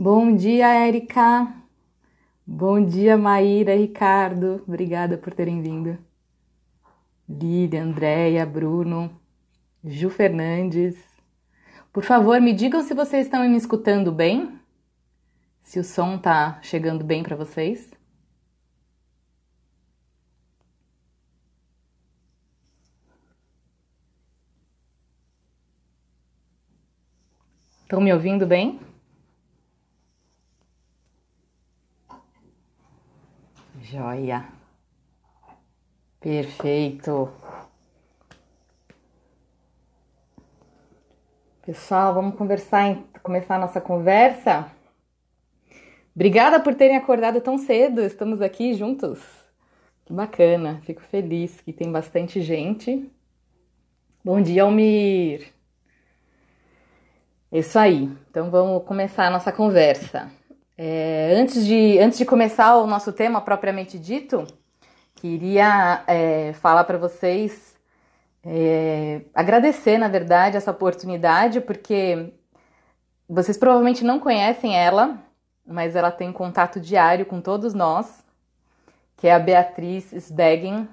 Bom dia, Érica. Bom dia, Maíra Ricardo. Obrigada por terem vindo. Lídia, Andréia, Bruno, Ju Fernandes. Por favor, me digam se vocês estão me escutando bem. Se o som tá chegando bem para vocês. Estão me ouvindo bem? Joia. Perfeito. Pessoal, vamos conversar, começar a nossa conversa. Obrigada por terem acordado tão cedo. Estamos aqui juntos. Que bacana. Fico feliz que tem bastante gente. Bom dia, Almir. Isso aí. Então vamos começar a nossa conversa. É, antes, de, antes de começar o nosso tema propriamente dito, queria é, falar para vocês, é, agradecer, na verdade, essa oportunidade, porque vocês provavelmente não conhecem ela, mas ela tem contato diário com todos nós, que é a Beatriz Sbeggen.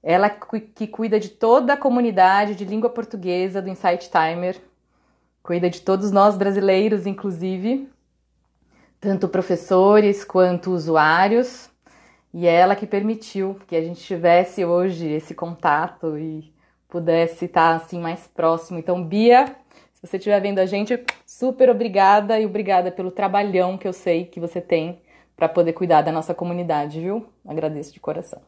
Ela que cuida de toda a comunidade de língua portuguesa do Insight Timer, cuida de todos nós brasileiros, inclusive tanto professores quanto usuários, e é ela que permitiu que a gente tivesse hoje esse contato e pudesse estar assim mais próximo. Então, Bia, se você estiver vendo a gente, super obrigada e obrigada pelo trabalhão que eu sei que você tem para poder cuidar da nossa comunidade, viu? Agradeço de coração.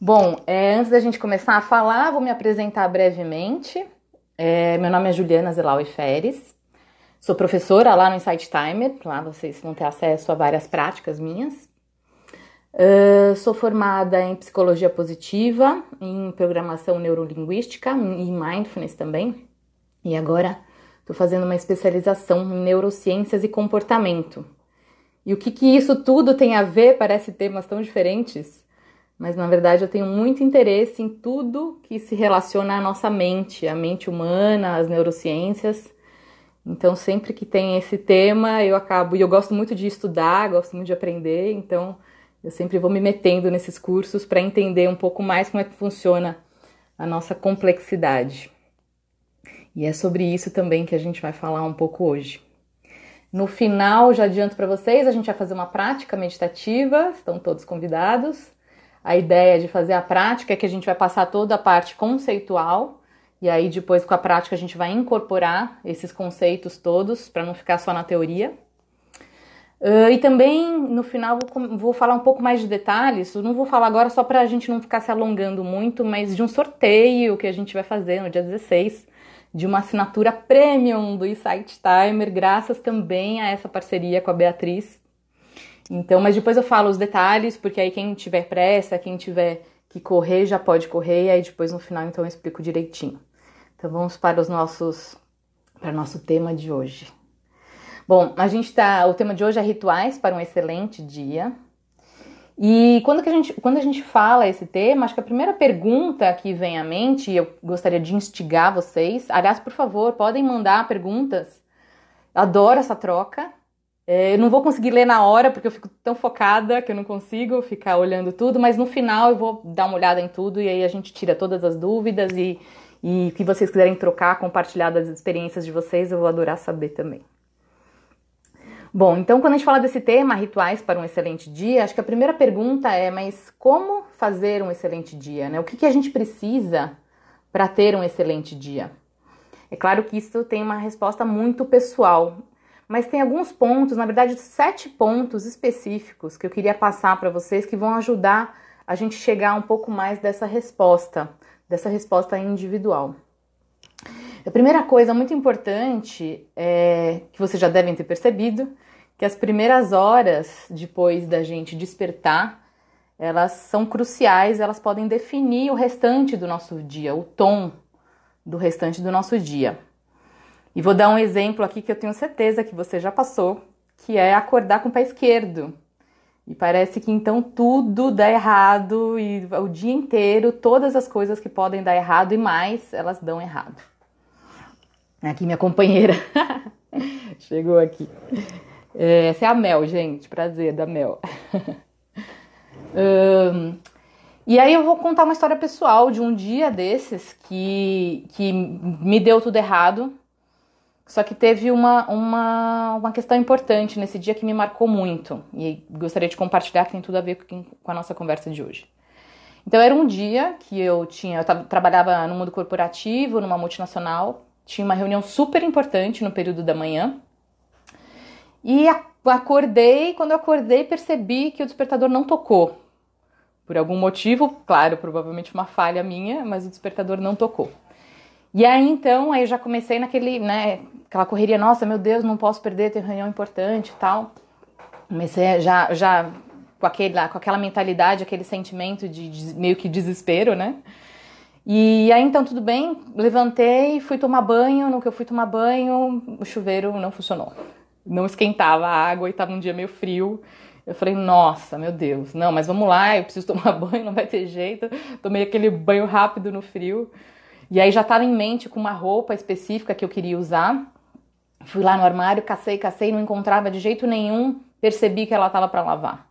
Bom, é, antes da gente começar a falar, vou me apresentar brevemente. É, meu nome é Juliana Zelaui Feres, Sou professora lá no Insight Timer, lá vocês vão ter acesso a várias práticas minhas. Uh, sou formada em psicologia positiva, em programação neurolinguística e mindfulness também. E agora estou fazendo uma especialização em neurociências e comportamento. E o que, que isso tudo tem a ver? Parece temas tão diferentes, mas na verdade eu tenho muito interesse em tudo que se relaciona à nossa mente, à mente humana, às neurociências então, sempre que tem esse tema, eu acabo. E eu gosto muito de estudar, gosto muito de aprender, então eu sempre vou me metendo nesses cursos para entender um pouco mais como é que funciona a nossa complexidade. E é sobre isso também que a gente vai falar um pouco hoje. No final, já adianto para vocês, a gente vai fazer uma prática meditativa, estão todos convidados. A ideia de fazer a prática é que a gente vai passar toda a parte conceitual e aí depois com a prática a gente vai incorporar esses conceitos todos para não ficar só na teoria. Uh, e também no final vou, vou, falar um pouco mais de detalhes. Eu não vou falar agora só para a gente não ficar se alongando muito, mas de um sorteio que a gente vai fazer no dia 16 de uma assinatura premium do Insight Timer, graças também a essa parceria com a Beatriz. Então, mas depois eu falo os detalhes, porque aí quem tiver pressa, quem tiver que correr já pode correr, e aí depois no final então eu explico direitinho. Então vamos para os nossos para o nosso tema de hoje. Bom, a gente tá, o tema de hoje é rituais para um excelente dia. E quando, que a gente, quando a gente fala esse tema, acho que a primeira pergunta que vem à mente, e eu gostaria de instigar vocês, aliás, por favor, podem mandar perguntas. Adoro essa troca. É, eu não vou conseguir ler na hora, porque eu fico tão focada que eu não consigo ficar olhando tudo, mas no final eu vou dar uma olhada em tudo e aí a gente tira todas as dúvidas e e o que vocês quiserem trocar, compartilhar das experiências de vocês, eu vou adorar saber também. Bom, então quando a gente fala desse tema, rituais para um excelente dia, acho que a primeira pergunta é, mas como fazer um excelente dia? Né? O que, que a gente precisa para ter um excelente dia? É claro que isso tem uma resposta muito pessoal, mas tem alguns pontos, na verdade, sete pontos específicos que eu queria passar para vocês que vão ajudar a gente chegar um pouco mais dessa resposta dessa resposta individual. A primeira coisa muito importante é que vocês já devem ter percebido que as primeiras horas depois da gente despertar, elas são cruciais, elas podem definir o restante do nosso dia, o tom do restante do nosso dia. E vou dar um exemplo aqui que eu tenho certeza que você já passou, que é acordar com o pé esquerdo. E parece que então tudo dá errado e o dia inteiro todas as coisas que podem dar errado e mais, elas dão errado. Aqui minha companheira chegou aqui. É, essa é a Mel, gente. Prazer, da Mel. um, e aí eu vou contar uma história pessoal de um dia desses que, que me deu tudo errado. Só que teve uma, uma, uma questão importante nesse dia que me marcou muito. E gostaria de compartilhar que tem tudo a ver com, com a nossa conversa de hoje. Então era um dia que eu tinha, eu trabalhava no mundo corporativo, numa multinacional, tinha uma reunião super importante no período da manhã. E acordei, quando eu acordei, percebi que o despertador não tocou. Por algum motivo, claro, provavelmente uma falha minha, mas o despertador não tocou. E aí então, aí eu já comecei naquele, né, aquela correria, nossa, meu Deus, não posso perder, tem reunião importante e tal. Comecei já, já com, aquele, com aquela mentalidade, aquele sentimento de, de meio que desespero, né? E aí então tudo bem, levantei, fui tomar banho, no que eu fui tomar banho, o chuveiro não funcionou. Não esquentava a água e estava um dia meio frio. Eu falei, nossa, meu Deus, não, mas vamos lá, eu preciso tomar banho, não vai ter jeito. Tomei aquele banho rápido no frio. E aí já estava em mente com uma roupa específica que eu queria usar. Fui lá no armário, cacei, cacei, não encontrava de jeito nenhum, percebi que ela estava para lavar.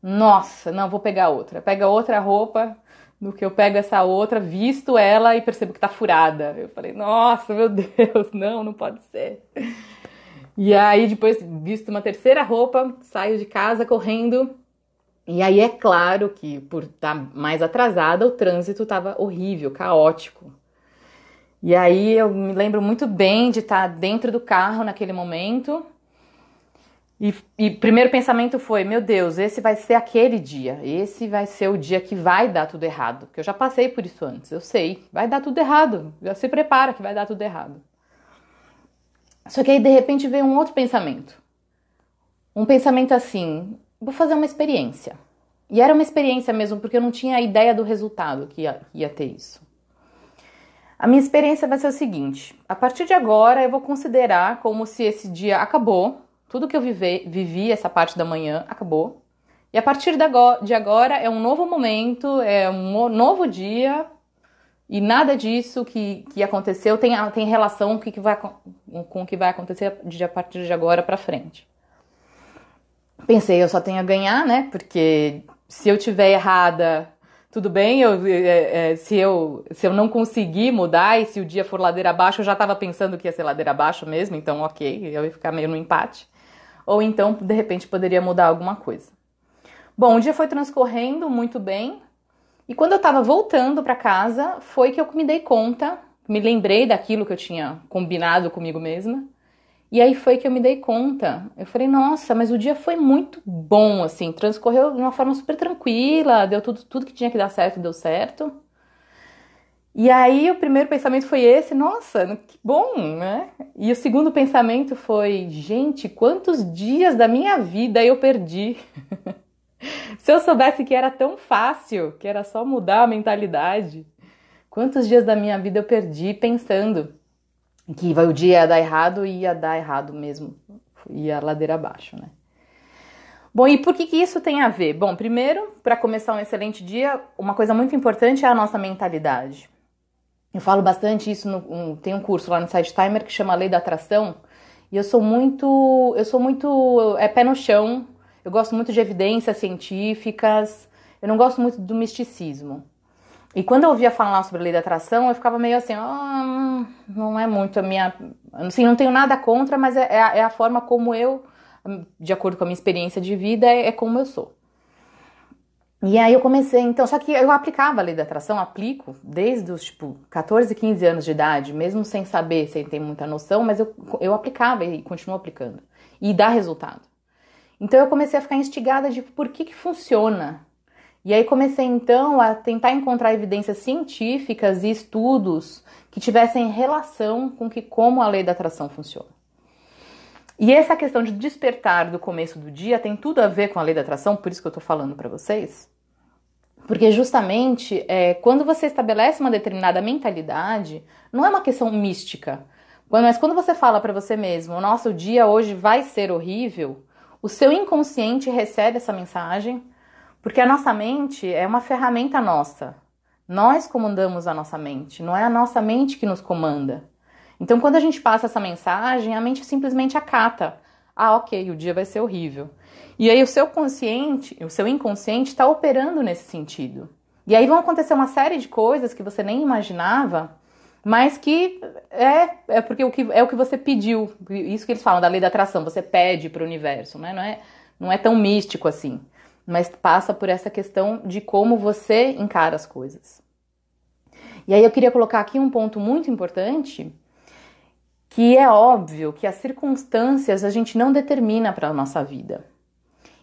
Nossa, não, vou pegar outra. Pega outra roupa, no que eu pego essa outra, visto ela e percebo que tá furada. Eu falei, nossa, meu Deus, não, não pode ser. E aí, depois, visto uma terceira roupa, saio de casa correndo. E aí, é claro que, por estar tá mais atrasada, o trânsito estava horrível, caótico. E aí, eu me lembro muito bem de estar tá dentro do carro naquele momento. E, e primeiro pensamento foi: meu Deus, esse vai ser aquele dia, esse vai ser o dia que vai dar tudo errado. Porque eu já passei por isso antes, eu sei, vai dar tudo errado. Já se prepara que vai dar tudo errado. Só que aí de repente veio um outro pensamento. Um pensamento assim: vou fazer uma experiência. E era uma experiência mesmo, porque eu não tinha ideia do resultado que ia, ia ter isso. A minha experiência vai ser o seguinte: a partir de agora eu vou considerar como se esse dia acabou, tudo que eu vivi, essa parte da manhã acabou. E a partir de agora é um novo momento, é um novo dia, e nada disso que, que aconteceu tem, tem relação com o que vai, com o que vai acontecer de, a partir de agora para frente. Pensei, eu só tenho a ganhar, né? Porque se eu tiver errada, tudo bem. Eu, é, é, se, eu, se eu não conseguir mudar e se o dia for ladeira abaixo, eu já estava pensando que ia ser ladeira abaixo mesmo, então ok, eu ia ficar meio no empate. Ou então, de repente, poderia mudar alguma coisa. Bom, o dia foi transcorrendo muito bem, e quando eu estava voltando para casa, foi que eu me dei conta, me lembrei daquilo que eu tinha combinado comigo mesma. E aí foi que eu me dei conta. Eu falei, nossa, mas o dia foi muito bom, assim, transcorreu de uma forma super tranquila, deu tudo, tudo que tinha que dar certo, deu certo. E aí o primeiro pensamento foi esse, nossa, que bom, né? E o segundo pensamento foi, gente, quantos dias da minha vida eu perdi? Se eu soubesse que era tão fácil, que era só mudar a mentalidade, quantos dias da minha vida eu perdi pensando que o dia ia dar errado e ia dar errado mesmo, ia ladeira abaixo, né? Bom, e por que, que isso tem a ver? Bom, primeiro, para começar um excelente dia, uma coisa muito importante é a nossa mentalidade. Eu falo bastante isso, no, um, tem um curso lá no Side Timer que chama Lei da Atração, e eu sou muito, eu sou muito é pé no chão eu gosto muito de evidências científicas, eu não gosto muito do misticismo. E quando eu ouvia falar sobre a lei da atração, eu ficava meio assim, oh, não é muito a minha. Assim, não tenho nada contra, mas é, é, a, é a forma como eu, de acordo com a minha experiência de vida, é, é como eu sou. E aí eu comecei, então, só que eu aplicava a lei da atração, aplico desde os tipo 14, 15 anos de idade, mesmo sem saber, sem ter muita noção, mas eu, eu aplicava e continuo aplicando. E dá resultado. Então eu comecei a ficar instigada de por que, que funciona. E aí comecei então a tentar encontrar evidências científicas e estudos que tivessem relação com que como a lei da atração funciona. E essa questão de despertar do começo do dia tem tudo a ver com a lei da atração, por isso que eu estou falando para vocês. Porque justamente é, quando você estabelece uma determinada mentalidade, não é uma questão mística. Mas quando você fala para você mesmo, nossa, o dia hoje vai ser horrível, o seu inconsciente recebe essa mensagem, porque a nossa mente é uma ferramenta nossa. Nós comandamos a nossa mente, não é a nossa mente que nos comanda. Então, quando a gente passa essa mensagem, a mente simplesmente acata. Ah, ok, o dia vai ser horrível. E aí o seu consciente, o seu inconsciente está operando nesse sentido. E aí vão acontecer uma série de coisas que você nem imaginava, mas que é, é porque o que é o que você pediu. Isso que eles falam da lei da atração, você pede para o universo, né? Não é, não é tão místico assim, mas passa por essa questão de como você encara as coisas. E aí eu queria colocar aqui um ponto muito importante, que é óbvio que as circunstâncias a gente não determina para a nossa vida.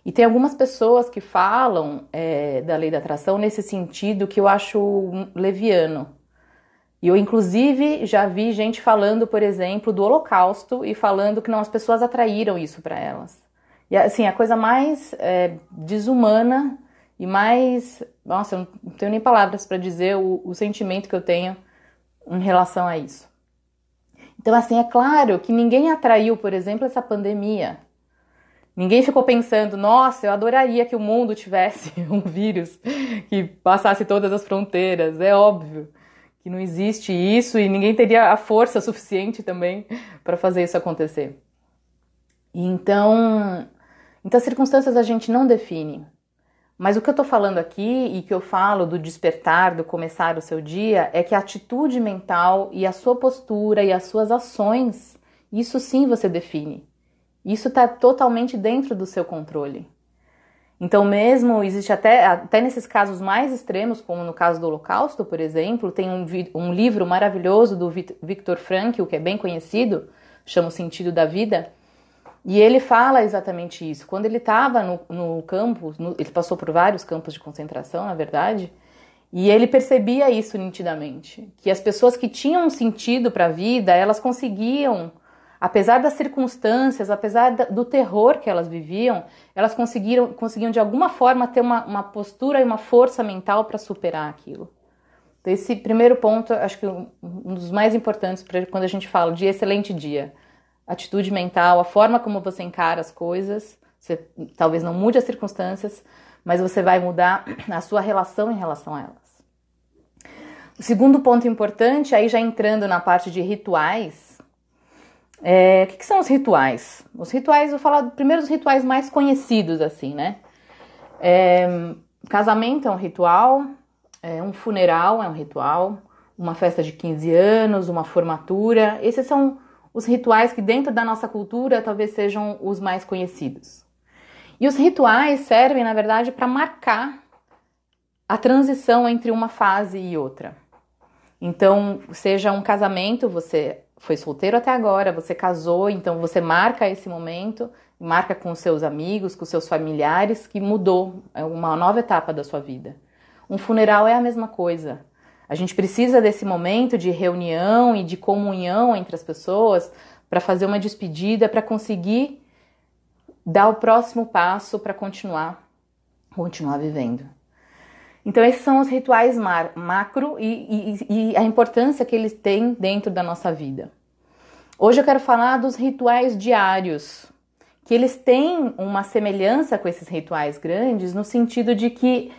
E tem algumas pessoas que falam é, da lei da atração nesse sentido que eu acho leviano. E eu, inclusive, já vi gente falando, por exemplo, do Holocausto e falando que não, as pessoas atraíram isso para elas. E assim, a coisa mais é, desumana e mais. Nossa, eu não tenho nem palavras para dizer o, o sentimento que eu tenho em relação a isso. Então, assim, é claro que ninguém atraiu, por exemplo, essa pandemia. Ninguém ficou pensando, nossa, eu adoraria que o mundo tivesse um vírus que passasse todas as fronteiras. É óbvio que não existe isso e ninguém teria a força suficiente também para fazer isso acontecer. Então, então, as circunstâncias a gente não define. Mas o que eu estou falando aqui e que eu falo do despertar, do começar o seu dia, é que a atitude mental e a sua postura e as suas ações, isso sim você define. Isso está totalmente dentro do seu controle. Então, mesmo existe até, até nesses casos mais extremos, como no caso do Holocausto, por exemplo, tem um, um livro maravilhoso do Viktor Frankl, que é bem conhecido, chama O Sentido da Vida, e ele fala exatamente isso. Quando ele estava no, no campo, no, ele passou por vários campos de concentração, na verdade, e ele percebia isso nitidamente, que as pessoas que tinham sentido para a vida, elas conseguiam apesar das circunstâncias, apesar do terror que elas viviam, elas conseguiram, conseguiam de alguma forma ter uma, uma postura e uma força mental para superar aquilo. Então, esse primeiro ponto, acho que um dos mais importantes para quando a gente fala de excelente dia. Atitude mental, a forma como você encara as coisas, você talvez não mude as circunstâncias, mas você vai mudar a sua relação em relação a elas. O segundo ponto importante, aí já entrando na parte de rituais, é, o que, que, são os rituais? Os rituais, vou falar primeiro dos rituais mais conhecidos, assim, né? É, casamento é um ritual, é, um funeral é um ritual, uma festa de 15 anos, uma formatura. Esses são os rituais que, dentro da nossa cultura, talvez sejam os mais conhecidos. E os rituais servem, na verdade, para marcar a transição entre uma fase e outra. Então, seja um casamento, você foi solteiro até agora, você casou, então você marca esse momento, marca com seus amigos, com seus familiares, que mudou, é uma nova etapa da sua vida. Um funeral é a mesma coisa. A gente precisa desse momento de reunião e de comunhão entre as pessoas para fazer uma despedida, para conseguir dar o próximo passo para continuar, continuar vivendo. Então, esses são os rituais macro e, e, e a importância que eles têm dentro da nossa vida. Hoje eu quero falar dos rituais diários, que eles têm uma semelhança com esses rituais grandes, no sentido de que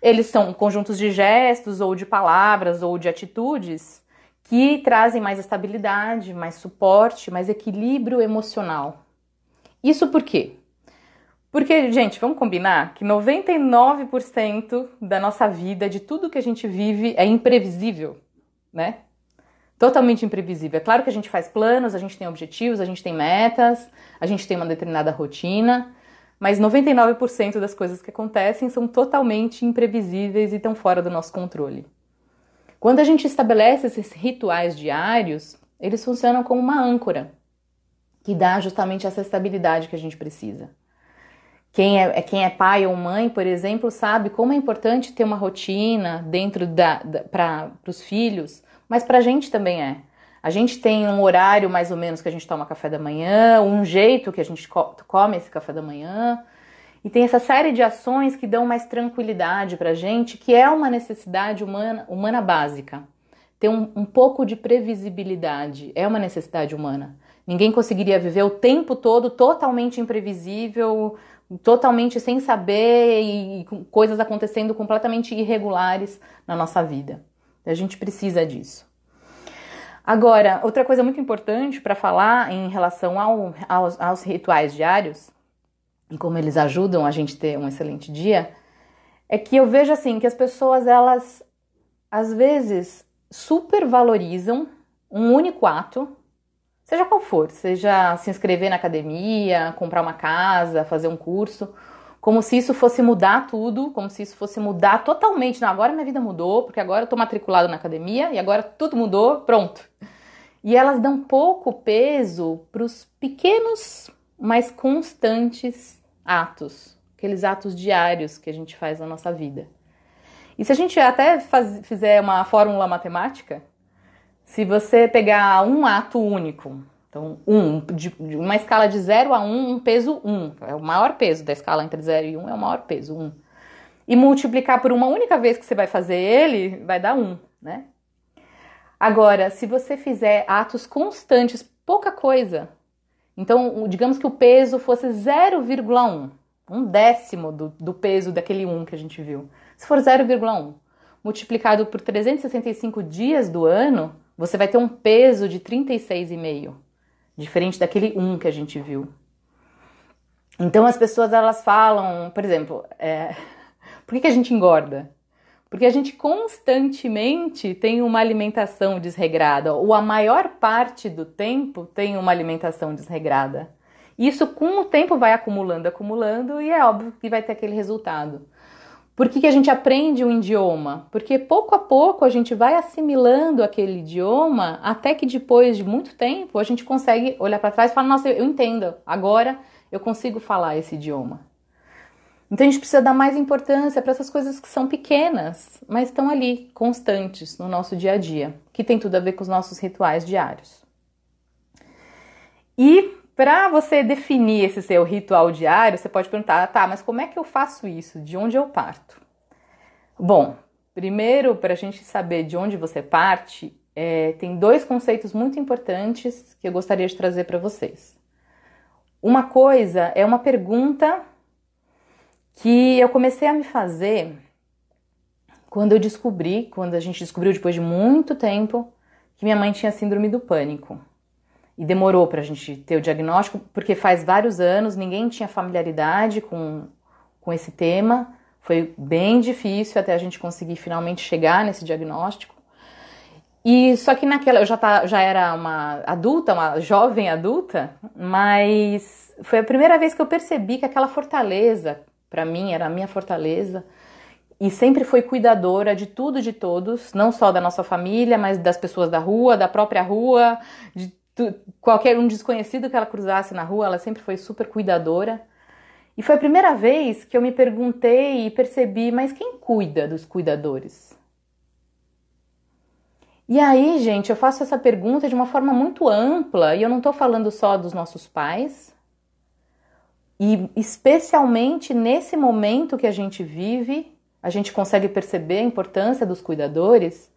eles são conjuntos de gestos ou de palavras ou de atitudes que trazem mais estabilidade, mais suporte, mais equilíbrio emocional. Isso por quê? Porque, gente, vamos combinar que 99% da nossa vida, de tudo que a gente vive, é imprevisível, né? Totalmente imprevisível. É claro que a gente faz planos, a gente tem objetivos, a gente tem metas, a gente tem uma determinada rotina, mas 99% das coisas que acontecem são totalmente imprevisíveis e estão fora do nosso controle. Quando a gente estabelece esses rituais diários, eles funcionam como uma âncora que dá justamente essa estabilidade que a gente precisa. Quem é, é, quem é pai ou mãe, por exemplo, sabe como é importante ter uma rotina dentro da, da para os filhos, mas para a gente também é. A gente tem um horário mais ou menos que a gente toma café da manhã, um jeito que a gente come esse café da manhã, e tem essa série de ações que dão mais tranquilidade para a gente, que é uma necessidade humana, humana básica. Ter um, um pouco de previsibilidade é uma necessidade humana. Ninguém conseguiria viver o tempo todo totalmente imprevisível, totalmente sem saber e coisas acontecendo completamente irregulares na nossa vida. A gente precisa disso. Agora, outra coisa muito importante para falar em relação ao, aos, aos rituais diários e como eles ajudam a gente ter um excelente dia, é que eu vejo assim que as pessoas elas às vezes supervalorizam um único ato, seja qual for, seja se inscrever na academia, comprar uma casa, fazer um curso, como se isso fosse mudar tudo, como se isso fosse mudar totalmente. Não, agora minha vida mudou, porque agora eu tô matriculado na academia e agora tudo mudou, pronto. E elas dão pouco peso para os pequenos, mas constantes atos, aqueles atos diários que a gente faz na nossa vida. E se a gente até faz, fizer uma fórmula matemática, se você pegar um ato único, então, um, de, de uma escala de 0 a 1, um, um peso 1, um, é o maior peso da escala entre 0 e 1 um, é o maior peso, 1. Um. E multiplicar por uma única vez que você vai fazer ele, vai dar 1, um, né? Agora, se você fizer atos constantes, pouca coisa, então digamos que o peso fosse 0,1, um décimo do, do peso daquele 1 que a gente viu. Se for 0,1 multiplicado por 365 dias do ano, você vai ter um peso de 36,5 diferente daquele um que a gente viu. Então as pessoas elas falam, por exemplo, é, por que, que a gente engorda? Porque a gente constantemente tem uma alimentação desregrada, ou a maior parte do tempo tem uma alimentação desregrada. Isso com o tempo vai acumulando, acumulando, e é óbvio que vai ter aquele resultado. Por que, que a gente aprende um idioma? Porque pouco a pouco a gente vai assimilando aquele idioma até que depois de muito tempo a gente consegue olhar para trás e falar: Nossa, eu entendo, agora eu consigo falar esse idioma. Então a gente precisa dar mais importância para essas coisas que são pequenas, mas estão ali, constantes no nosso dia a dia, que tem tudo a ver com os nossos rituais diários. E para você definir esse seu ritual diário, você pode perguntar: tá, mas como é que eu faço isso? De onde eu parto? Bom, primeiro, para a gente saber de onde você parte, é, tem dois conceitos muito importantes que eu gostaria de trazer para vocês. Uma coisa é uma pergunta que eu comecei a me fazer quando eu descobri, quando a gente descobriu depois de muito tempo, que minha mãe tinha síndrome do pânico e demorou para a gente ter o diagnóstico, porque faz vários anos ninguém tinha familiaridade com, com esse tema. Foi bem difícil até a gente conseguir finalmente chegar nesse diagnóstico. E só que naquela eu já, tá, já era uma adulta, uma jovem adulta, mas foi a primeira vez que eu percebi que aquela fortaleza, para mim, era a minha fortaleza, e sempre foi cuidadora de tudo, de todos, não só da nossa família, mas das pessoas da rua, da própria rua, de qualquer um desconhecido que ela cruzasse na rua, ela sempre foi super cuidadora. E foi a primeira vez que eu me perguntei e percebi, mas quem cuida dos cuidadores? E aí, gente, eu faço essa pergunta de uma forma muito ampla e eu não estou falando só dos nossos pais. E especialmente nesse momento que a gente vive, a gente consegue perceber a importância dos cuidadores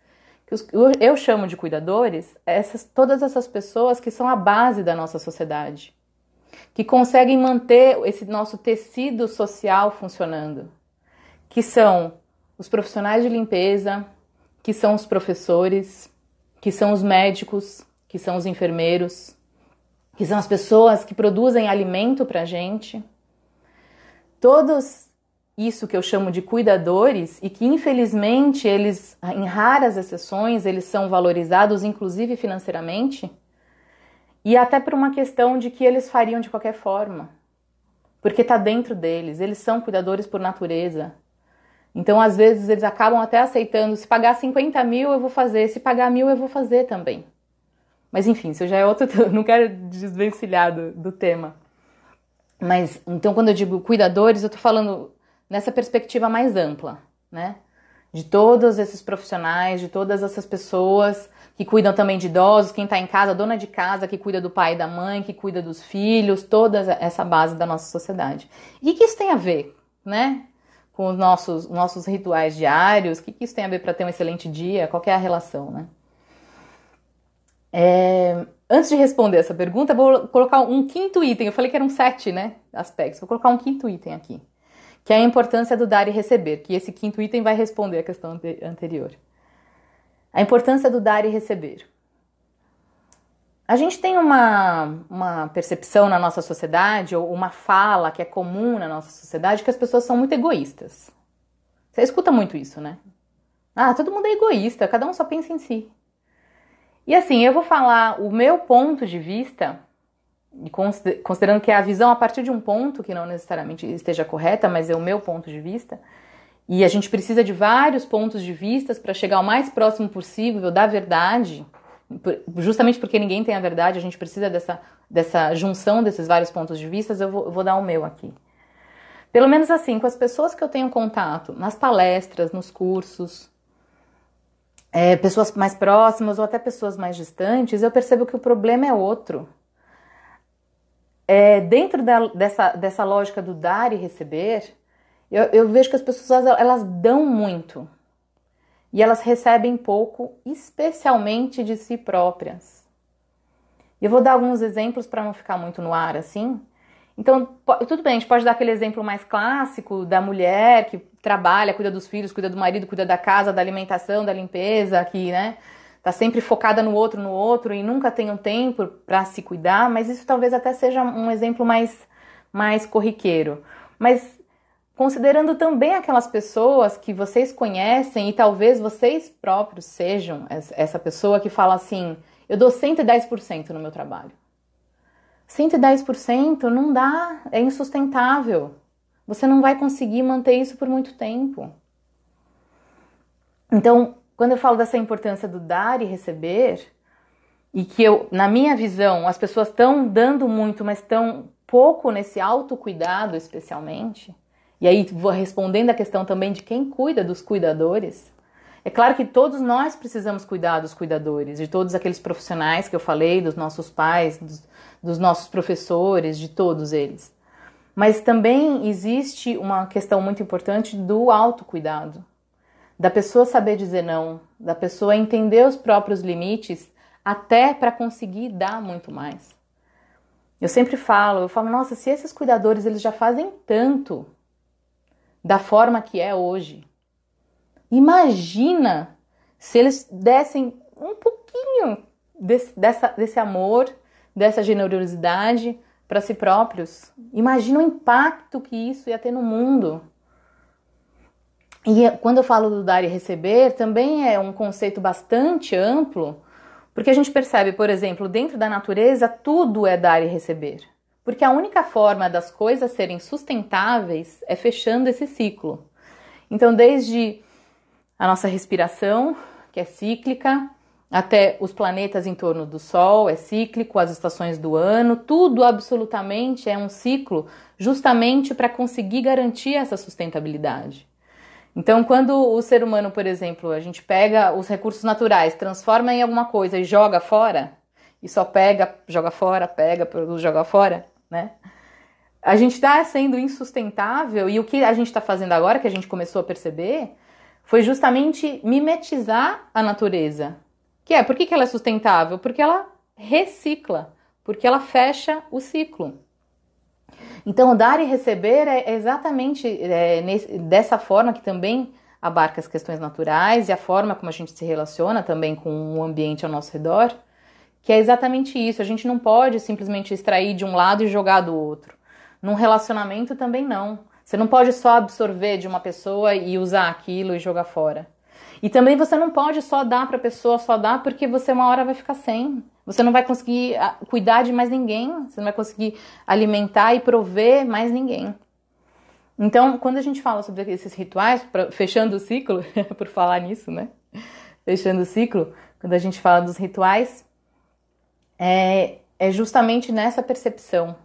eu chamo de cuidadores essas, todas essas pessoas que são a base da nossa sociedade, que conseguem manter esse nosso tecido social funcionando, que são os profissionais de limpeza, que são os professores, que são os médicos, que são os enfermeiros, que são as pessoas que produzem alimento para gente. Todos isso que eu chamo de cuidadores e que infelizmente eles, em raras exceções, eles são valorizados, inclusive financeiramente, e até por uma questão de que eles fariam de qualquer forma, porque está dentro deles, eles são cuidadores por natureza. Então, às vezes, eles acabam até aceitando: se pagar 50 mil, eu vou fazer, se pagar mil, eu vou fazer também. Mas enfim, isso já é outro. Não quero desvencilhar do, do tema. Mas então, quando eu digo cuidadores, eu estou falando nessa perspectiva mais ampla, né? De todos esses profissionais, de todas essas pessoas que cuidam também de idosos, quem está em casa, dona de casa que cuida do pai e da mãe, que cuida dos filhos, toda essa base da nossa sociedade. E o que isso tem a ver, né? Com os nossos, nossos rituais diários, o que isso tem a ver para ter um excelente dia? Qual é a relação, né? É, antes de responder essa pergunta, vou colocar um quinto item. Eu falei que eram sete, né? Aspectos. Vou colocar um quinto item aqui que é a importância do dar e receber, que esse quinto item vai responder a questão anterior. A importância do dar e receber. A gente tem uma, uma percepção na nossa sociedade, ou uma fala que é comum na nossa sociedade, que as pessoas são muito egoístas. Você escuta muito isso, né? Ah, todo mundo é egoísta, cada um só pensa em si. E assim, eu vou falar o meu ponto de vista, considerando que é a visão a partir de um ponto que não necessariamente esteja correta, mas é o meu ponto de vista. E a gente precisa de vários pontos de vista para chegar o mais próximo possível da verdade justamente porque ninguém tem a verdade, a gente precisa dessa, dessa junção desses vários pontos de vista, eu vou, eu vou dar o meu aqui. Pelo menos assim, com as pessoas que eu tenho contato, nas palestras, nos cursos, é, pessoas mais próximas ou até pessoas mais distantes, eu percebo que o problema é outro. É, dentro da, dessa, dessa lógica do dar e receber, eu, eu vejo que as pessoas elas dão muito e elas recebem pouco, especialmente de si próprias. Eu vou dar alguns exemplos para não ficar muito no ar assim. Então, tudo bem, a gente pode dar aquele exemplo mais clássico da mulher que trabalha, cuida dos filhos, cuida do marido, cuida da casa, da alimentação, da limpeza, que, né, tá sempre focada no outro, no outro e nunca tem um tempo para se cuidar, mas isso talvez até seja um exemplo mais mais corriqueiro. Mas considerando também aquelas pessoas que vocês conhecem e talvez vocês próprios sejam essa pessoa que fala assim: eu dou 110% no meu trabalho. 110% não dá, é insustentável. Você não vai conseguir manter isso por muito tempo. Então, quando eu falo dessa importância do dar e receber, e que eu, na minha visão, as pessoas estão dando muito, mas estão pouco nesse autocuidado, especialmente, e aí vou respondendo a questão também de quem cuida dos cuidadores. É claro que todos nós precisamos cuidar dos cuidadores, de todos aqueles profissionais que eu falei, dos nossos pais, dos, dos nossos professores, de todos eles. Mas também existe uma questão muito importante do autocuidado, da pessoa saber dizer não, da pessoa entender os próprios limites até para conseguir dar muito mais. Eu sempre falo, eu falo, nossa, se esses cuidadores eles já fazem tanto da forma que é hoje. Imagina se eles dessem um pouquinho desse, dessa, desse amor, dessa generosidade para si próprios. Imagina o impacto que isso ia ter no mundo. E quando eu falo do dar e receber, também é um conceito bastante amplo, porque a gente percebe, por exemplo, dentro da natureza, tudo é dar e receber. Porque a única forma das coisas serem sustentáveis é fechando esse ciclo. Então, desde a nossa respiração, que é cíclica, até os planetas em torno do Sol, é cíclico, as estações do ano, tudo absolutamente é um ciclo, justamente para conseguir garantir essa sustentabilidade. Então, quando o ser humano, por exemplo, a gente pega os recursos naturais, transforma em alguma coisa e joga fora, e só pega, joga fora, pega, produz, joga fora, né? A gente está sendo insustentável e o que a gente está fazendo agora, que a gente começou a perceber, foi justamente mimetizar a natureza. Que é, por que, que ela é sustentável? Porque ela recicla, porque ela fecha o ciclo. Então, dar e receber é exatamente é, nesse, dessa forma que também abarca as questões naturais e a forma como a gente se relaciona também com o ambiente ao nosso redor que é exatamente isso. A gente não pode simplesmente extrair de um lado e jogar do outro. Num relacionamento também não. Você não pode só absorver de uma pessoa e usar aquilo e jogar fora. E também você não pode só dar para a pessoa, só dar porque você uma hora vai ficar sem. Você não vai conseguir ah, cuidar de mais ninguém, você não vai conseguir alimentar e prover mais ninguém. Então, quando a gente fala sobre esses rituais, pra, fechando o ciclo, por falar nisso, né? Fechando o ciclo, quando a gente fala dos rituais, é, é justamente nessa percepção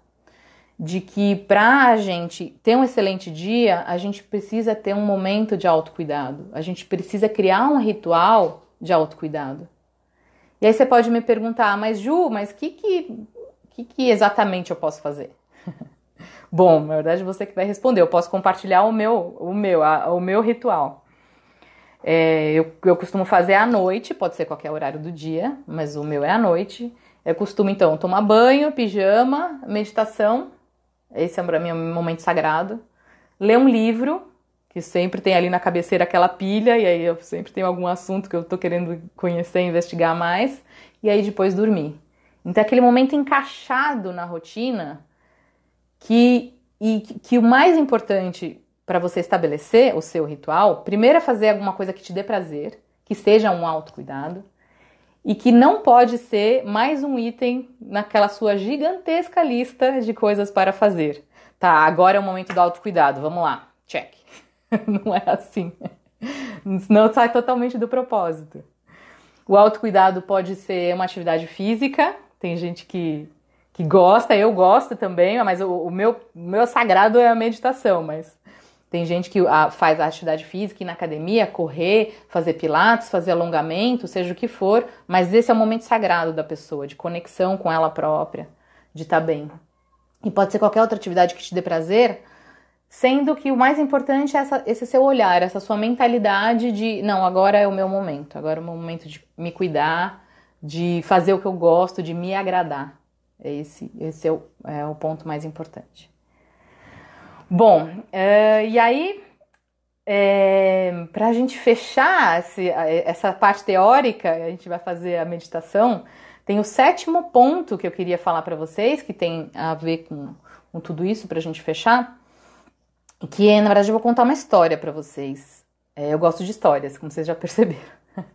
de que para a gente ter um excelente dia, a gente precisa ter um momento de autocuidado, a gente precisa criar um ritual de autocuidado. E aí você pode me perguntar, mas Ju, mas o que, que, que, que exatamente eu posso fazer? Bom, na verdade você que vai responder, eu posso compartilhar o meu, o meu, a, o meu ritual. É, eu, eu costumo fazer à noite, pode ser qualquer horário do dia, mas o meu é à noite. Eu costumo então tomar banho, pijama, meditação, esse é para mim um momento sagrado. Ler um livro, que sempre tem ali na cabeceira aquela pilha, e aí eu sempre tenho algum assunto que eu tô querendo conhecer, investigar mais, e aí depois dormir. Então, é aquele momento encaixado na rotina que, e, que o mais importante para você estabelecer o seu ritual, primeiro é fazer alguma coisa que te dê prazer, que seja um autocuidado, e que não pode ser mais um item naquela sua gigantesca lista de coisas para fazer. Tá, agora é o momento do autocuidado, vamos lá, check. não é assim. Não sai totalmente do propósito. O autocuidado pode ser uma atividade física, tem gente que, que gosta, eu gosto também, mas o, o meu, meu sagrado é a meditação, mas tem gente que faz a atividade física, ir na academia, correr, fazer pilates, fazer alongamento, seja o que for, mas esse é o momento sagrado da pessoa, de conexão com ela própria, de estar tá bem. E pode ser qualquer outra atividade que te dê prazer, sendo que o mais importante é essa, esse seu olhar, essa sua mentalidade de não, agora é o meu momento, agora é o meu momento de me cuidar, de fazer o que eu gosto, de me agradar. Esse, esse é, o, é o ponto mais importante. Bom, uh, e aí, é, para a gente fechar esse, essa parte teórica, a gente vai fazer a meditação. Tem o sétimo ponto que eu queria falar para vocês, que tem a ver com, com tudo isso, para a gente fechar, que é, na verdade, eu vou contar uma história para vocês. É, eu gosto de histórias, como vocês já perceberam.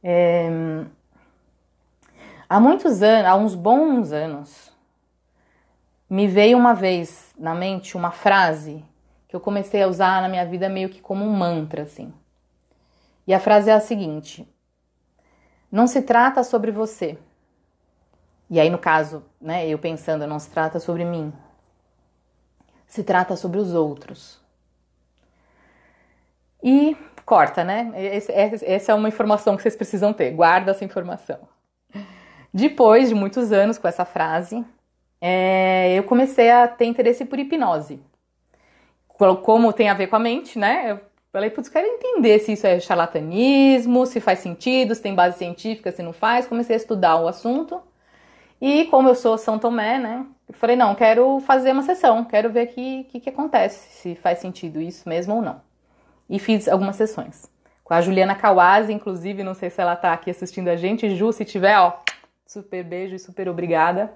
É, há muitos anos, há uns bons anos, me veio uma vez na mente uma frase que eu comecei a usar na minha vida meio que como um mantra, assim. E a frase é a seguinte: Não se trata sobre você. E aí, no caso, né, eu pensando, não se trata sobre mim. Se trata sobre os outros. E corta, né? essa é uma informação que vocês precisam ter. Guarda essa informação. Depois de muitos anos com essa frase, é, eu comecei a ter interesse por hipnose. Como tem a ver com a mente, né? Eu falei, putz, quero entender se isso é charlatanismo, se faz sentido, se tem base científica, se não faz. Comecei a estudar o assunto. E como eu sou São Tomé, né? Eu falei, não, quero fazer uma sessão, quero ver o que, que, que acontece, se faz sentido isso mesmo ou não. E fiz algumas sessões. Com a Juliana Kawase, inclusive, não sei se ela tá aqui assistindo a gente. Ju, se tiver, ó, super beijo e super obrigada.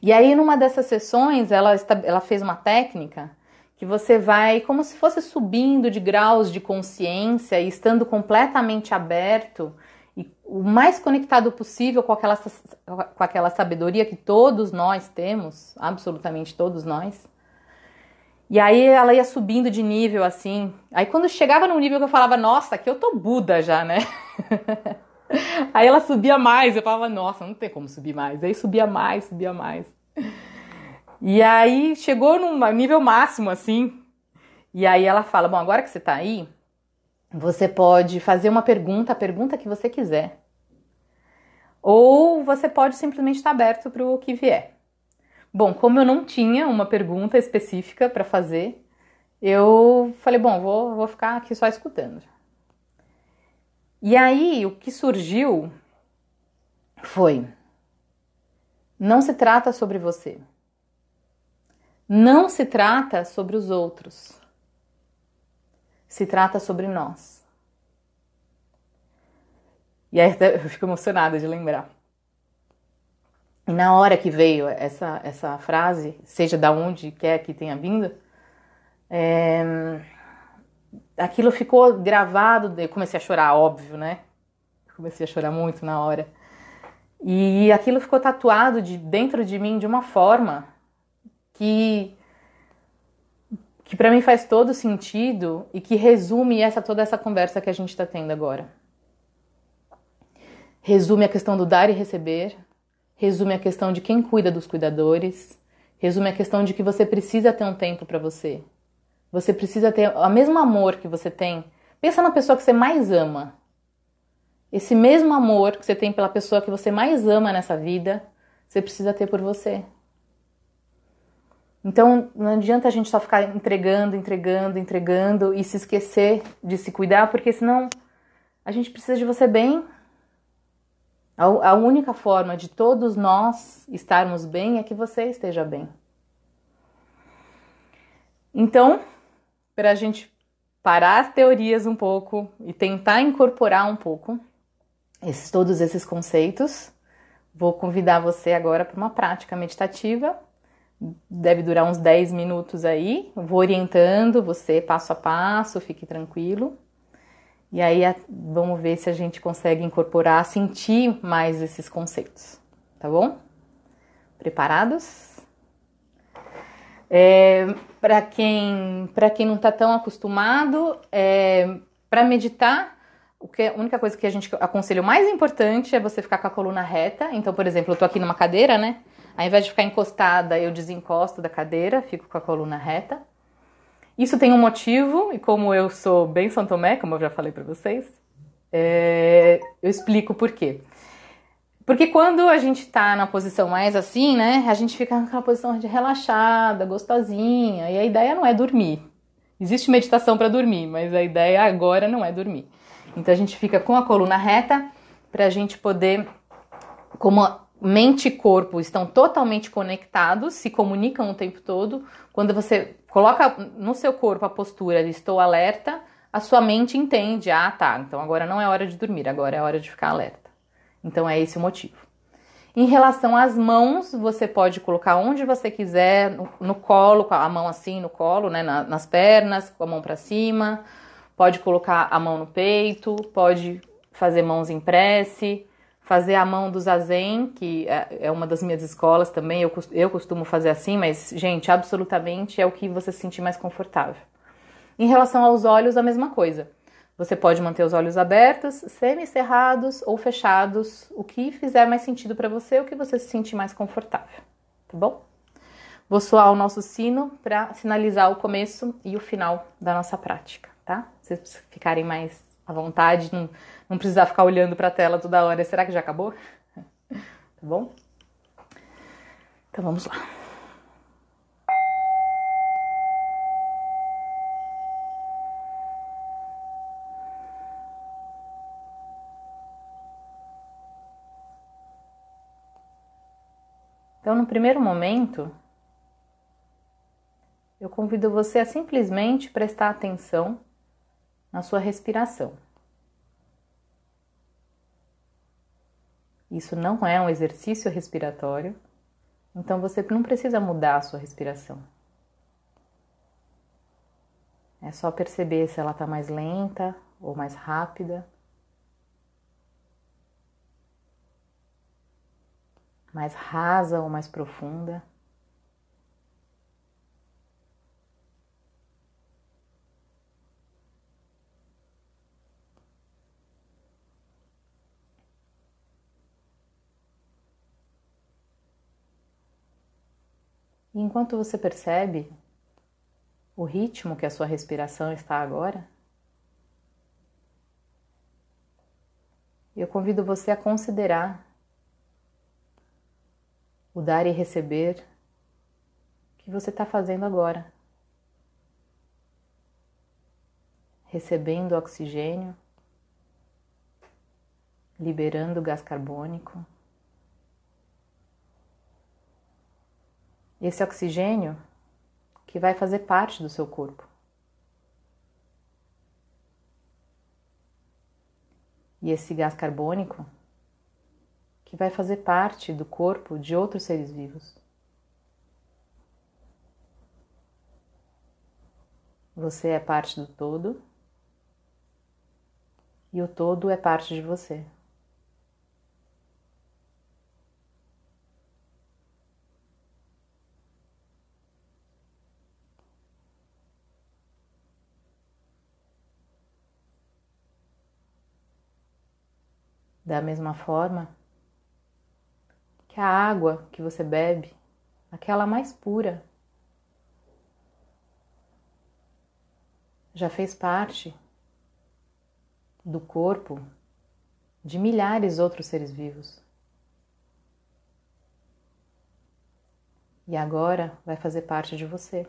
E aí, numa dessas sessões, ela, ela fez uma técnica que você vai como se fosse subindo de graus de consciência e estando completamente aberto e o mais conectado possível com aquela, com aquela sabedoria que todos nós temos, absolutamente todos nós. E aí ela ia subindo de nível assim. Aí quando chegava num nível que eu falava, nossa, aqui eu tô Buda já, né? Aí ela subia mais, eu falava, nossa, não tem como subir mais. Aí subia mais, subia mais. E aí chegou num nível máximo, assim. E aí ela fala: Bom, agora que você tá aí, você pode fazer uma pergunta, a pergunta que você quiser. Ou você pode simplesmente estar aberto para o que vier. Bom, como eu não tinha uma pergunta específica para fazer, eu falei: Bom, vou, vou ficar aqui só escutando. E aí o que surgiu foi: não se trata sobre você. Não se trata sobre os outros. Se trata sobre nós. E aí eu fico emocionada de lembrar. E na hora que veio essa, essa frase, seja da onde quer que tenha vindo, é, aquilo ficou gravado, eu comecei a chorar, óbvio, né? Comecei a chorar muito na hora. E aquilo ficou tatuado de dentro de mim de uma forma que que para mim faz todo sentido e que resume essa toda essa conversa que a gente está tendo agora. Resume a questão do dar e receber, resume a questão de quem cuida dos cuidadores, resume a questão de que você precisa ter um tempo para você, você precisa ter o mesmo amor que você tem. Pensa na pessoa que você mais ama. Esse mesmo amor que você tem pela pessoa que você mais ama nessa vida, você precisa ter por você. Então, não adianta a gente só ficar entregando, entregando, entregando e se esquecer de se cuidar, porque senão a gente precisa de você bem. A única forma de todos nós estarmos bem é que você esteja bem. Então, para a gente parar as teorias um pouco e tentar incorporar um pouco esses, todos esses conceitos, vou convidar você agora para uma prática meditativa. Deve durar uns 10 minutos aí. vou orientando você passo a passo, fique tranquilo. E aí vamos ver se a gente consegue incorporar, sentir mais esses conceitos, tá bom? Preparados? É, para quem para quem não está tão acostumado, é, para meditar, o que, a única coisa que a gente aconselha o mais importante é você ficar com a coluna reta. Então, por exemplo, eu tô aqui numa cadeira, né? Ao invés de ficar encostada, eu desencosto da cadeira, fico com a coluna reta. Isso tem um motivo, e como eu sou bem São Tomé, como eu já falei para vocês, é, eu explico por quê. Porque quando a gente tá na posição mais assim, né, a gente fica naquela posição de relaxada, gostosinha, e a ideia não é dormir. Existe meditação para dormir, mas a ideia agora não é dormir. Então a gente fica com a coluna reta para a gente poder, como mente e corpo estão totalmente conectados, se comunicam o tempo todo. Quando você coloca no seu corpo a postura de estou alerta, a sua mente entende, ah, tá, então agora não é hora de dormir, agora é hora de ficar alerta. Então é esse o motivo. Em relação às mãos, você pode colocar onde você quiser, no, no colo, com a mão assim no colo, né, na, nas pernas, com a mão para cima. Pode colocar a mão no peito, pode fazer mãos em prece, fazer a mão do zazen, que é, é uma das minhas escolas também, eu, eu costumo fazer assim, mas, gente, absolutamente é o que você se sentir mais confortável. Em relação aos olhos, a mesma coisa. Você pode manter os olhos abertos, semi-cerrados ou fechados, o que fizer mais sentido para você, o que você se sentir mais confortável, tá bom? Vou soar o nosso sino para sinalizar o começo e o final da nossa prática, tá? Vocês ficarem mais à vontade, não, não precisar ficar olhando para a tela toda hora. Será que já acabou? tá bom? Então vamos lá. Então, no primeiro momento, eu convido você a simplesmente prestar atenção na sua respiração. Isso não é um exercício respiratório, então você não precisa mudar a sua respiração. É só perceber se ela está mais lenta ou mais rápida, mais rasa ou mais profunda. E enquanto você percebe o ritmo que a sua respiração está agora, eu convido você a considerar o dar e receber que você está fazendo agora. Recebendo oxigênio, liberando gás carbônico. Esse oxigênio que vai fazer parte do seu corpo. E esse gás carbônico que vai fazer parte do corpo de outros seres vivos. Você é parte do todo e o todo é parte de você. Da mesma forma que a água que você bebe, aquela mais pura, já fez parte do corpo de milhares outros seres vivos. E agora vai fazer parte de você.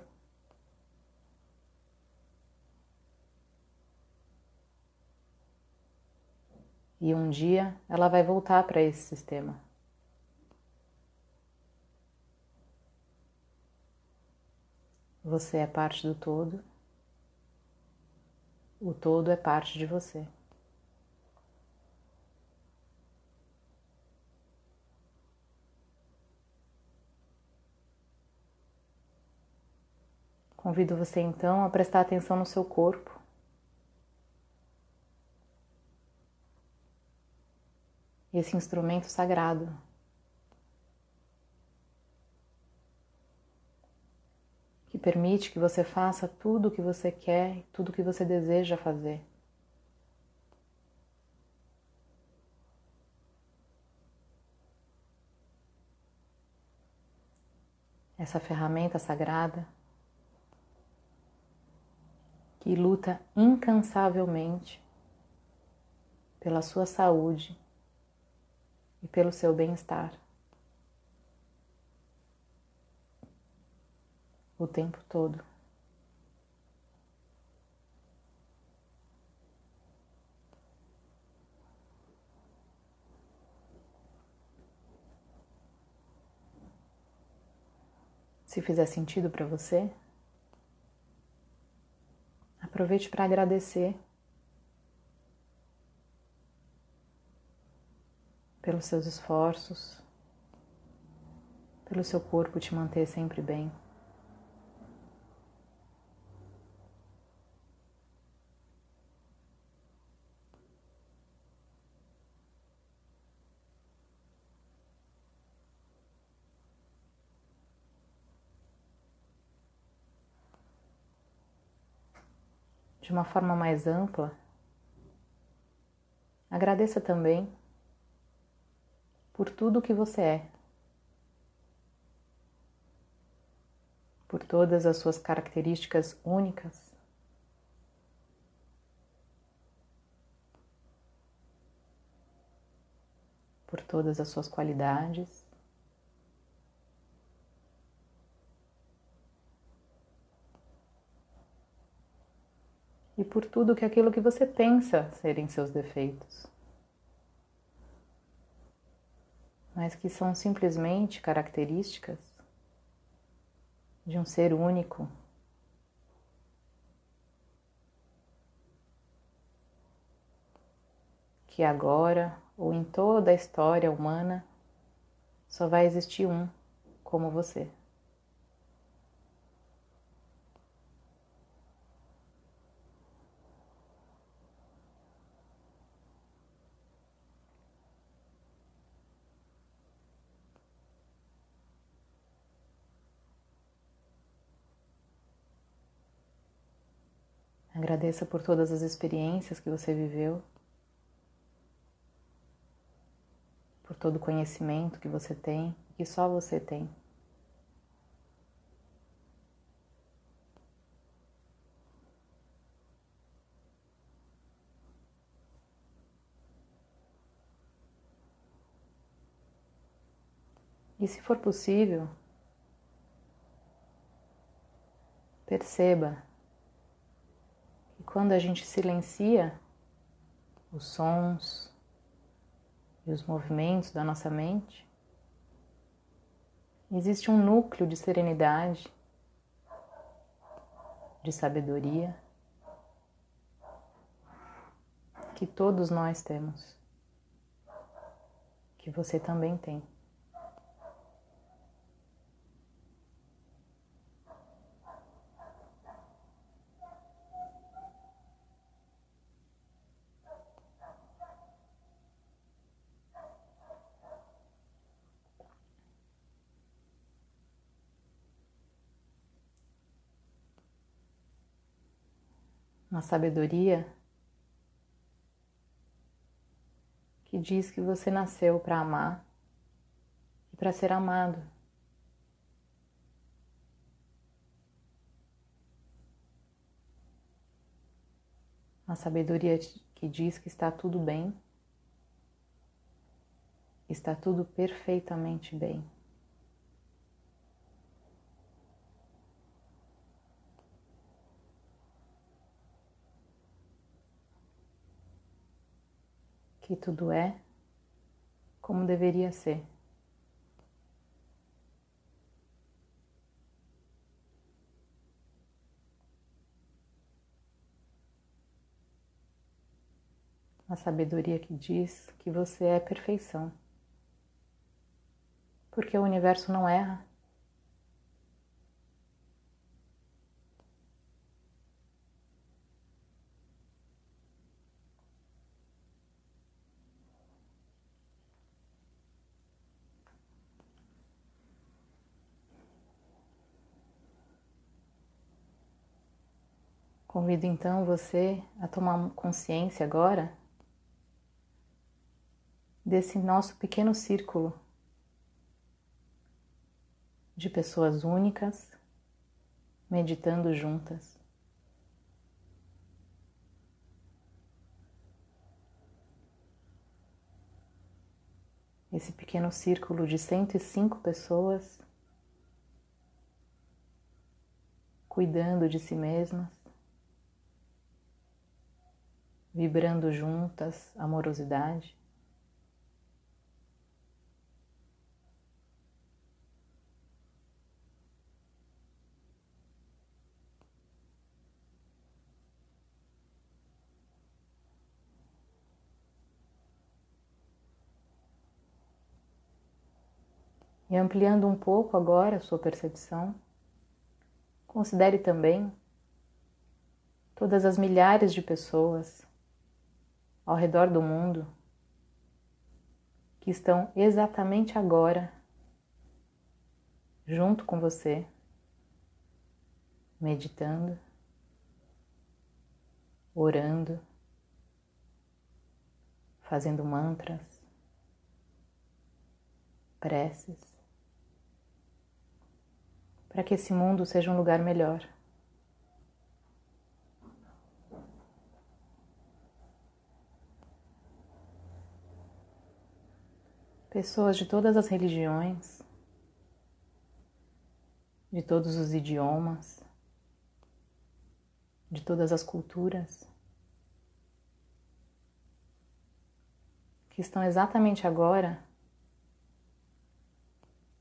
e um dia ela vai voltar para esse sistema. Você é parte do todo, o todo é parte de você. Convido você então a prestar atenção no seu corpo. Esse instrumento sagrado. Que permite que você faça tudo o que você quer e tudo o que você deseja fazer. Essa ferramenta sagrada que luta incansavelmente pela sua saúde e pelo seu bem-estar. O tempo todo. Se fizer sentido para você, Aproveite para agradecer pelos seus esforços, pelo seu corpo te manter sempre bem. de uma forma mais ampla, agradeça também por tudo que você é, por todas as suas características únicas. Por todas as suas qualidades. e por tudo que aquilo que você pensa serem seus defeitos, mas que são simplesmente características de um ser único. Que agora ou em toda a história humana só vai existir um como você. Agradeça por todas as experiências que você viveu, por todo o conhecimento que você tem e que só você tem. E se for possível, perceba quando a gente silencia os sons e os movimentos da nossa mente, existe um núcleo de serenidade, de sabedoria que todos nós temos, que você também tem. Uma sabedoria que diz que você nasceu para amar e para ser amado. Uma sabedoria que diz que está tudo bem, está tudo perfeitamente bem. Que tudo é como deveria ser. A sabedoria que diz que você é perfeição. Porque o universo não erra. Convido então você a tomar consciência agora desse nosso pequeno círculo de pessoas únicas meditando juntas. Esse pequeno círculo de 105 pessoas cuidando de si mesmas, vibrando juntas amorosidade. E ampliando um pouco agora a sua percepção, considere também todas as milhares de pessoas ao redor do mundo que estão exatamente agora junto com você, meditando, orando, fazendo mantras, preces para que esse mundo seja um lugar melhor. Pessoas de todas as religiões, de todos os idiomas, de todas as culturas, que estão exatamente agora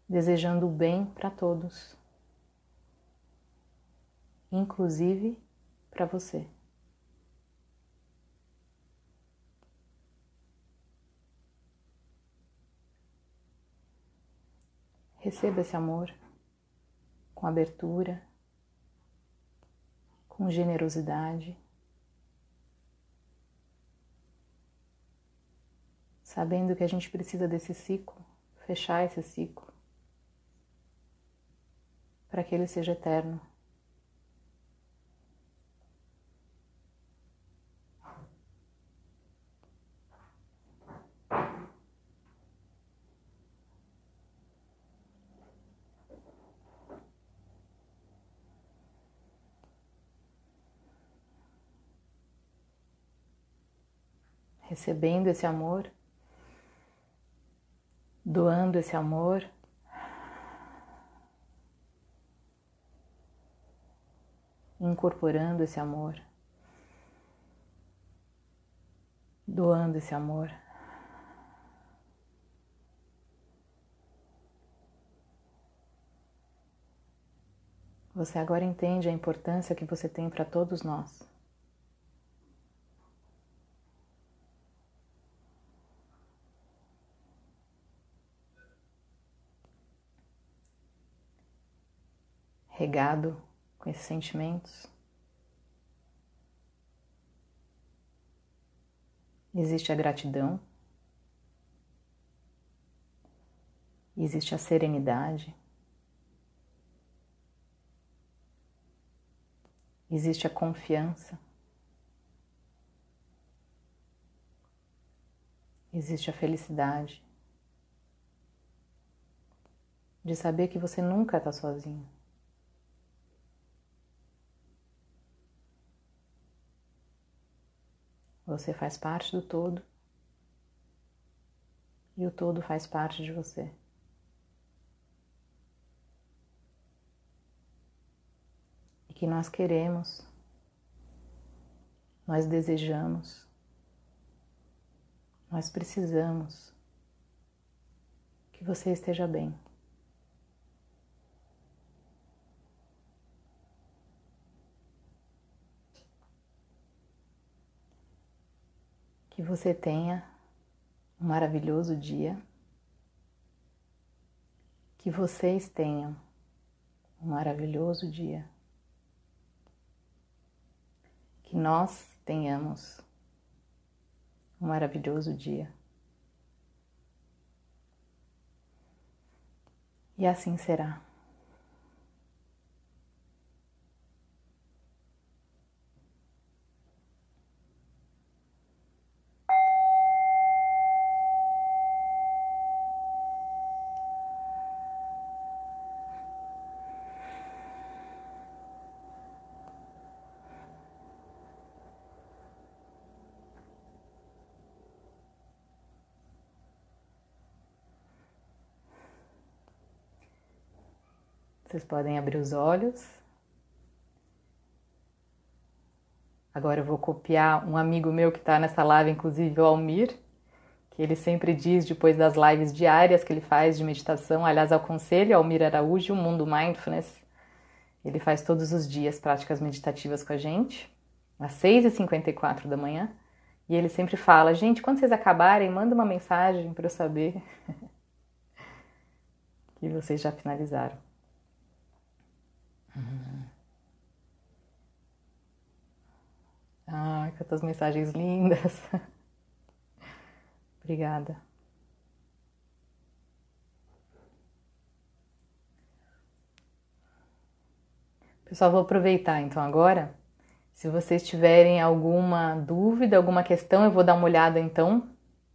desejando o bem para todos inclusive para você. Receba esse amor com abertura, com generosidade, sabendo que a gente precisa desse ciclo, fechar esse ciclo, para que ele seja eterno. Recebendo esse amor, doando esse amor. Incorporando esse amor, doando esse amor. Você agora entende a importância que você tem para todos nós. Regado com esses sentimentos. Existe a gratidão, existe a serenidade, existe a confiança, existe a felicidade de saber que você nunca está sozinho. Você faz parte do todo e o todo faz parte de você. E que nós queremos, nós desejamos, nós precisamos que você esteja bem. Que você tenha um maravilhoso dia. Que vocês tenham um maravilhoso dia. Que nós tenhamos um maravilhoso dia. E assim será. Vocês podem abrir os olhos. Agora eu vou copiar um amigo meu que está nessa live, inclusive o Almir, que ele sempre diz depois das lives diárias que ele faz de meditação. Aliás, aconselho Almir Araújo, Mundo Mindfulness. Ele faz todos os dias práticas meditativas com a gente, às 6h54 da manhã. E ele sempre fala: gente, quando vocês acabarem, manda uma mensagem para eu saber que vocês já finalizaram. Uhum. Ai, quantas mensagens lindas. Obrigada. Pessoal, vou aproveitar então agora. Se vocês tiverem alguma dúvida, alguma questão, eu vou dar uma olhada então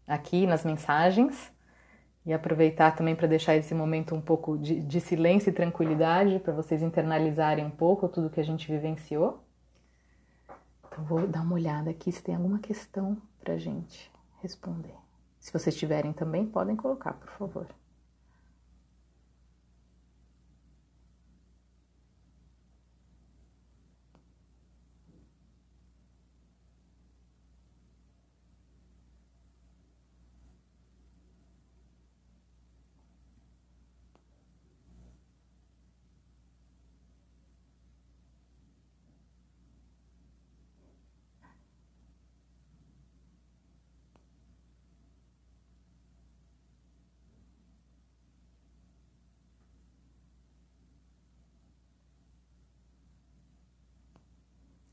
aqui nas mensagens e aproveitar também para deixar esse momento um pouco de, de silêncio e tranquilidade para vocês internalizarem um pouco tudo que a gente vivenciou. Então vou dar uma olhada aqui se tem alguma questão para gente responder. Se vocês tiverem também, podem colocar, por favor.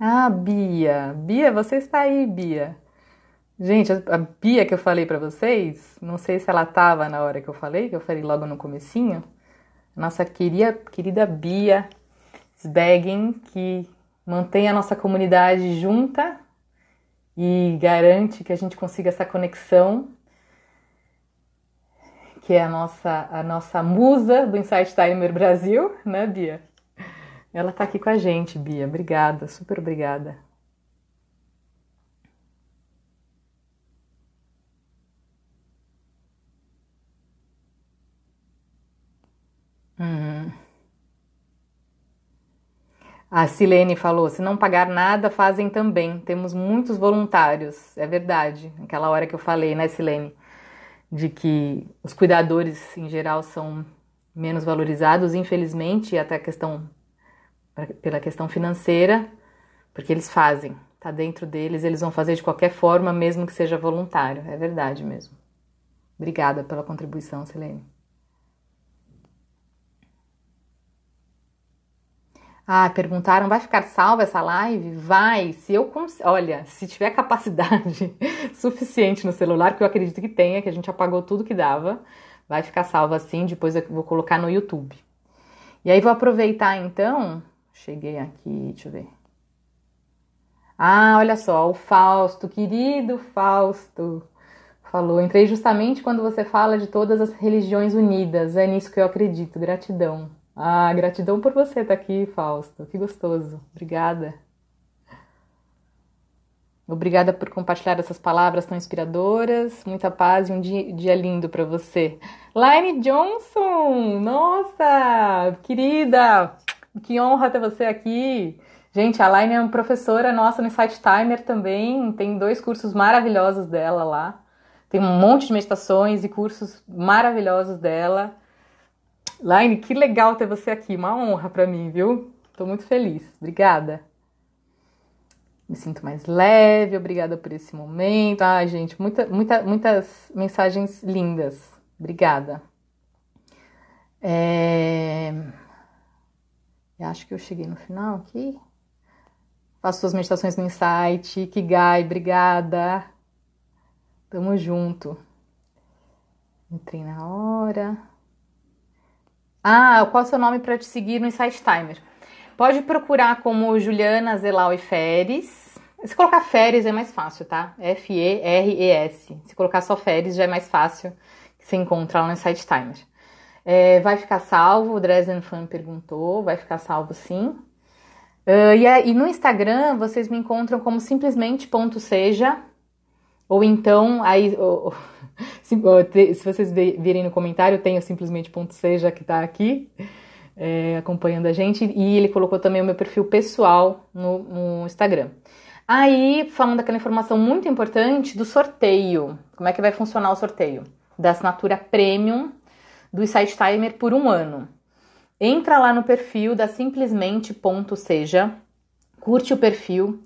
Ah, Bia. Bia, você está aí, Bia. Gente, a Bia que eu falei para vocês, não sei se ela estava na hora que eu falei, que eu falei logo no comecinho. Nossa querida, querida Bia Sbeggin, que mantém a nossa comunidade junta e garante que a gente consiga essa conexão, que é a nossa, a nossa musa do Insight Timer Brasil, né, Bia? Ela tá aqui com a gente, Bia. Obrigada, super obrigada. Uhum. A Silene falou: se não pagar nada, fazem também. Temos muitos voluntários. É verdade. Aquela hora que eu falei, né, Silene? De que os cuidadores, em geral, são menos valorizados, infelizmente, e até a questão pela questão financeira, porque eles fazem, tá dentro deles, eles vão fazer de qualquer forma, mesmo que seja voluntário. É verdade mesmo. Obrigada pela contribuição, Selene. Ah, perguntaram, vai ficar salva essa live? Vai, se eu olha, se tiver capacidade suficiente no celular, que eu acredito que tenha, que a gente apagou tudo que dava, vai ficar salva assim, depois eu vou colocar no YouTube. E aí vou aproveitar então Cheguei aqui, deixa eu ver. Ah, olha só, o Fausto, querido Fausto, falou. Entrei justamente quando você fala de todas as religiões unidas. É nisso que eu acredito. Gratidão. Ah, gratidão por você estar aqui, Fausto. Que gostoso. Obrigada. Obrigada por compartilhar essas palavras tão inspiradoras. Muita paz e um dia, dia lindo para você. Laine Johnson! Nossa, querida! Que honra ter você aqui. Gente, a Laine é uma professora nossa no Insight Timer também. Tem dois cursos maravilhosos dela lá. Tem um monte de meditações e cursos maravilhosos dela. Laine, que legal ter você aqui. Uma honra para mim, viu? Tô muito feliz. Obrigada. Me sinto mais leve. Obrigada por esse momento. Ai, gente, muita, muita, muitas mensagens lindas. Obrigada. É... Eu acho que eu cheguei no final aqui. Faço suas meditações no Insight. Kigai, obrigada. Tamo junto. Entrei na hora. Ah, qual é o seu nome para te seguir no Insight Timer? Pode procurar como Juliana Zelau e Feres. Se colocar Feres é mais fácil, tá? F-E-R-E-S. Se colocar só Feres já é mais fácil que você encontra lá no Insight Timer. É, vai ficar salvo, o Dresden Fan perguntou, vai ficar salvo sim. Uh, e, e, no Instagram vocês me encontram como simplesmente ponto seja, ou então, aí, se, oh, se, vocês virem no comentário, tem o simplesmente ponto seja que tá aqui. é, acompanhando a gente. E ele colocou também o meu perfil pessoal no, no Instagram. Aí, falando daquela informação muito importante do sorteio. Como é que vai funcionar o sorteio? Da assinatura premium do Insight Timer por um ano. Entra lá no perfil da simplesmente.seja, curte o perfil,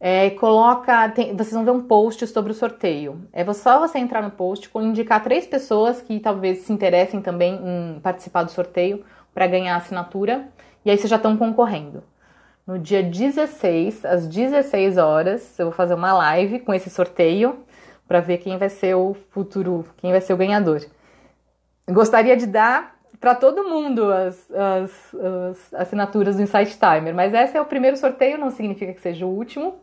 é, coloca. Tem, vocês vão ver um post sobre o sorteio. É só você entrar no post, indicar três pessoas que talvez se interessem também em participar do sorteio para ganhar a assinatura, e aí vocês já estão concorrendo. No dia 16, às 16 horas, eu vou fazer uma live com esse sorteio para ver quem vai ser o futuro, quem vai ser o ganhador. Gostaria de dar para todo mundo as, as, as, assinaturas do Insight Timer, mas esse é o primeiro sorteio, não significa que seja o último.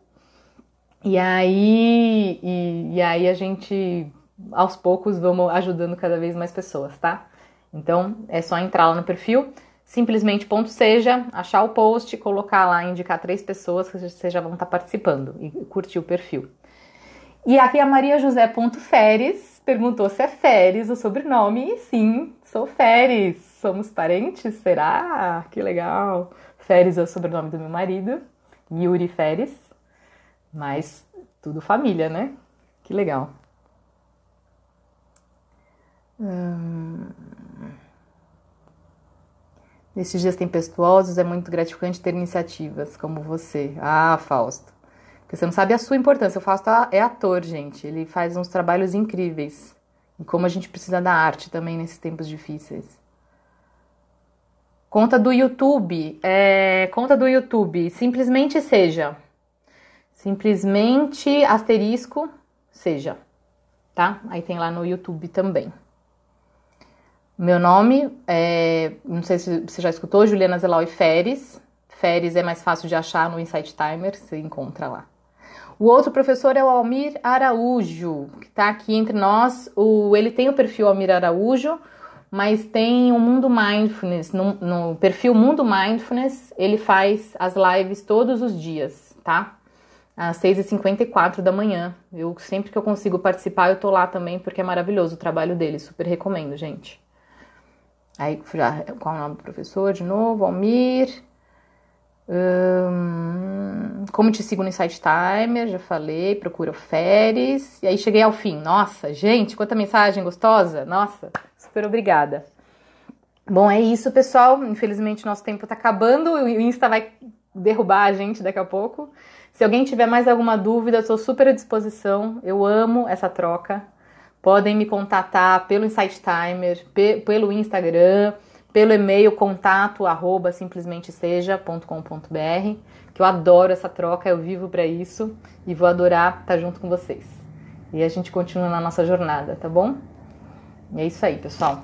E aí, e, e aí a gente, aos poucos, vamos ajudando cada vez mais pessoas, tá? Então é só entrar lá no perfil simplesmente ponto seja, achar o post, colocar lá, indicar três pessoas que vocês já vão estar participando e curtir o perfil. E aqui a Maria José ponto Feres perguntou se é Feres o sobrenome. E sim, sou Feres. Somos parentes? Será? Que legal. Feres é o sobrenome do meu marido, Yuri Feres. Mas tudo família, né? Que legal. Hum... Nesses dias tempestuosos é muito gratificante ter iniciativas como você. Ah, Fausto. Porque você não sabe a sua importância. O Fausto é ator, gente. Ele faz uns trabalhos incríveis. E como a gente precisa da arte também nesses tempos difíceis. Conta do YouTube. É, conta do YouTube. Simplesmente seja. Simplesmente asterisco seja. Tá? Aí tem lá no YouTube também. Meu nome é, não sei se você já escutou, Juliana Zelau e. Feres é mais fácil de achar no Insight Timer, você encontra lá. O outro professor é o Almir Araújo, que está aqui entre nós. O, ele tem o perfil Almir Araújo, mas tem o Mundo Mindfulness. No, no perfil Mundo Mindfulness, ele faz as lives todos os dias, tá? Às 6h54 da manhã. Eu sempre que eu consigo participar, eu tô lá também, porque é maravilhoso o trabalho dele. Super recomendo, gente. Aí, já, qual é o nome do professor? De novo, Almir. Como te sigo no Insight Timer, já falei, procura Feres. E aí cheguei ao fim. Nossa, gente, quanta mensagem gostosa. Nossa, super obrigada. Bom, é isso, pessoal. Infelizmente, nosso tempo tá acabando. O Insta vai derrubar a gente daqui a pouco. Se alguém tiver mais alguma dúvida, estou super à disposição. Eu amo essa troca. Podem me contatar pelo Insight Timer, pelo Instagram, pelo e-mail contato arroba simplesmenteseja.com.br, que eu adoro essa troca, eu vivo para isso e vou adorar estar junto com vocês. E a gente continua na nossa jornada, tá bom? E é isso aí, pessoal.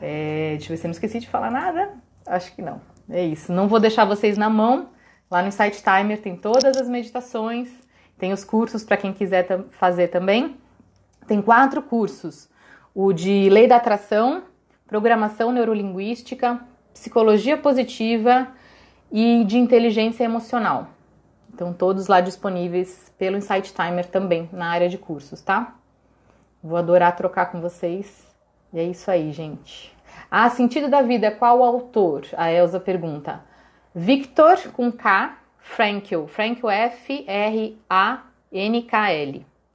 É, deixa eu ver se eu não esqueci de falar nada. Acho que não. É isso. Não vou deixar vocês na mão. Lá no Insight Timer tem todas as meditações, tem os cursos para quem quiser fazer também. Tem quatro cursos: o de Lei da Atração, Programação Neurolinguística, Psicologia Positiva e de Inteligência Emocional. Então, todos lá disponíveis pelo Insight Timer também, na área de cursos, tá? Vou adorar trocar com vocês. E é isso aí, gente. Ah, sentido da vida, qual o autor? A Elsa pergunta. Victor com K, Frankl. Frankl F-R-A-N-K-L.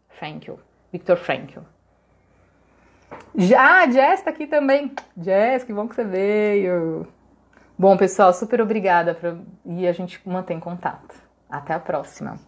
Frankl. Victor Frankl. Já, a Jess tá aqui também. Jess, que bom que você veio. Bom, pessoal, super obrigada pra... e a gente mantém contato. Até a próxima.